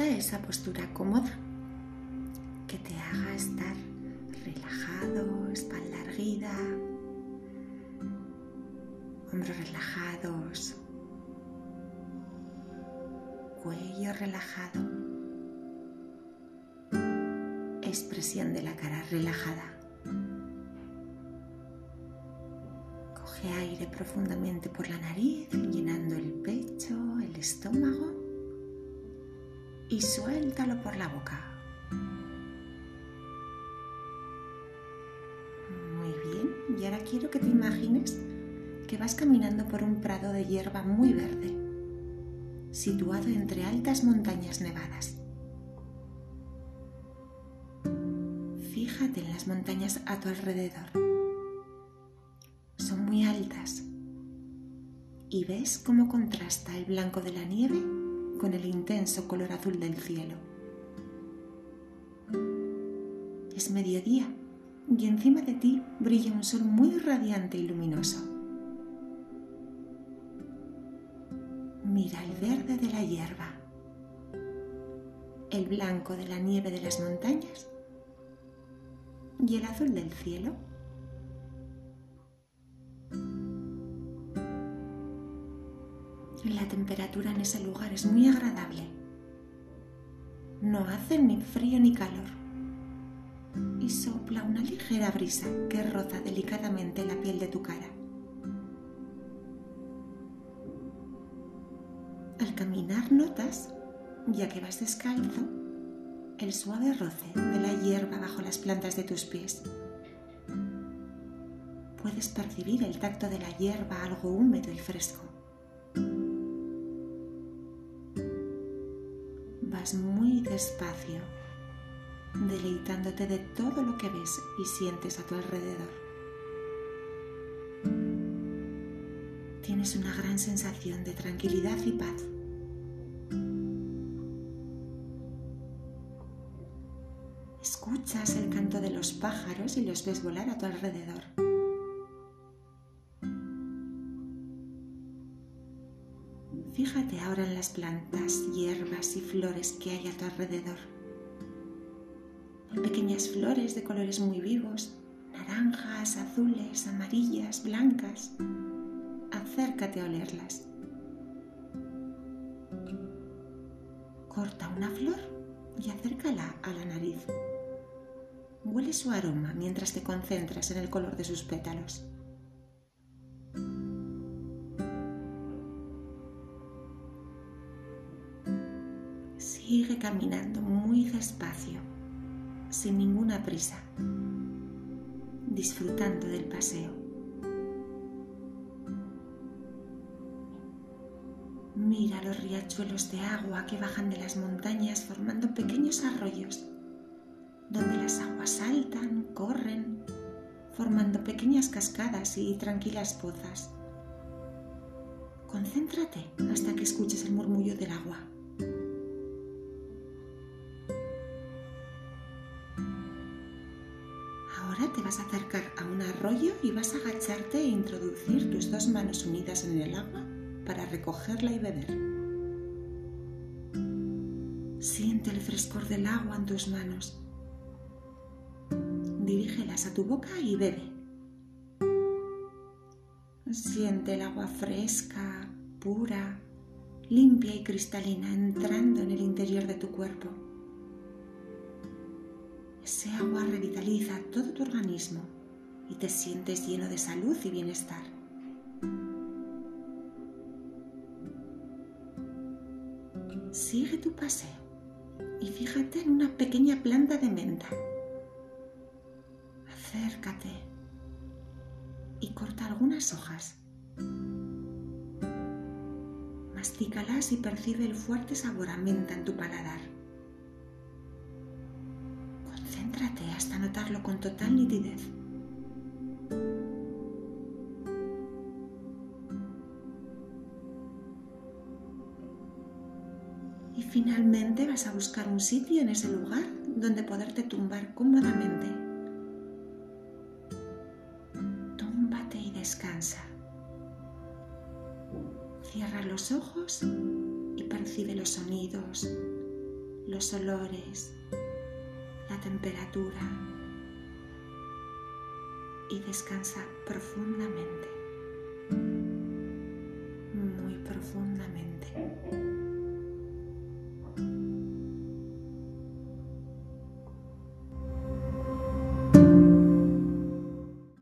Esa postura cómoda. Que te haga estar relajado, espalda erguida, hombros relajados, cuello relajado, expresión de la cara relajada. Coge aire profundamente por la nariz, llenando el pecho, el estómago y suéltalo por la boca. Muy bien, y ahora quiero que te imagines que vas caminando por un prado de hierba muy verde, situado entre altas montañas nevadas. Fíjate en las montañas a tu alrededor. Son muy altas y ves cómo contrasta el blanco de la nieve con el intenso color azul del cielo. Es mediodía y encima de ti brilla un sol muy radiante y luminoso. Mira el verde de la hierba, el blanco de la nieve de las montañas y el azul del cielo. La temperatura en ese lugar es muy agradable. No hace ni frío ni calor. Y sopla una ligera brisa que roza delicadamente la piel de tu cara. Al caminar notas, ya que vas descalzo, el suave roce de la hierba bajo las plantas de tus pies. Puedes percibir el tacto de la hierba algo húmedo y fresco. Muy despacio, deleitándote de todo lo que ves y sientes a tu alrededor. Tienes una gran sensación de tranquilidad y paz. Escuchas el canto de los pájaros y los ves volar a tu alrededor. Fíjate ahora en las plantas, hierbas y flores que hay a tu alrededor. Hay pequeñas flores de colores muy vivos, naranjas, azules, amarillas, blancas. Acércate a olerlas. Corta una flor y acércala a la nariz. Huele su aroma mientras te concentras en el color de sus pétalos. Sigue caminando muy despacio, sin ninguna prisa, disfrutando del paseo. Mira los riachuelos de agua que bajan de las montañas formando pequeños arroyos, donde las aguas saltan, corren, formando pequeñas cascadas y tranquilas pozas. Concéntrate hasta que escuches el murmullo del agua. Te vas a acercar a un arroyo y vas a agacharte e introducir tus dos manos unidas en el agua para recogerla y beber. Siente el frescor del agua en tus manos. Dirígelas a tu boca y bebe. Siente el agua fresca, pura, limpia y cristalina entrando en el interior de tu cuerpo. Ese agua revitaliza todo tu organismo y te sientes lleno de salud y bienestar. Sigue tu paseo y fíjate en una pequeña planta de menta. Acércate y corta algunas hojas. Mastícalas y percibe el fuerte sabor a menta en tu paladar. Con total nitidez. Y finalmente vas a buscar un sitio en ese lugar donde poderte tumbar cómodamente. Túmbate y descansa. Cierra los ojos y percibe los sonidos, los olores, la temperatura y descansa profundamente, muy profundamente.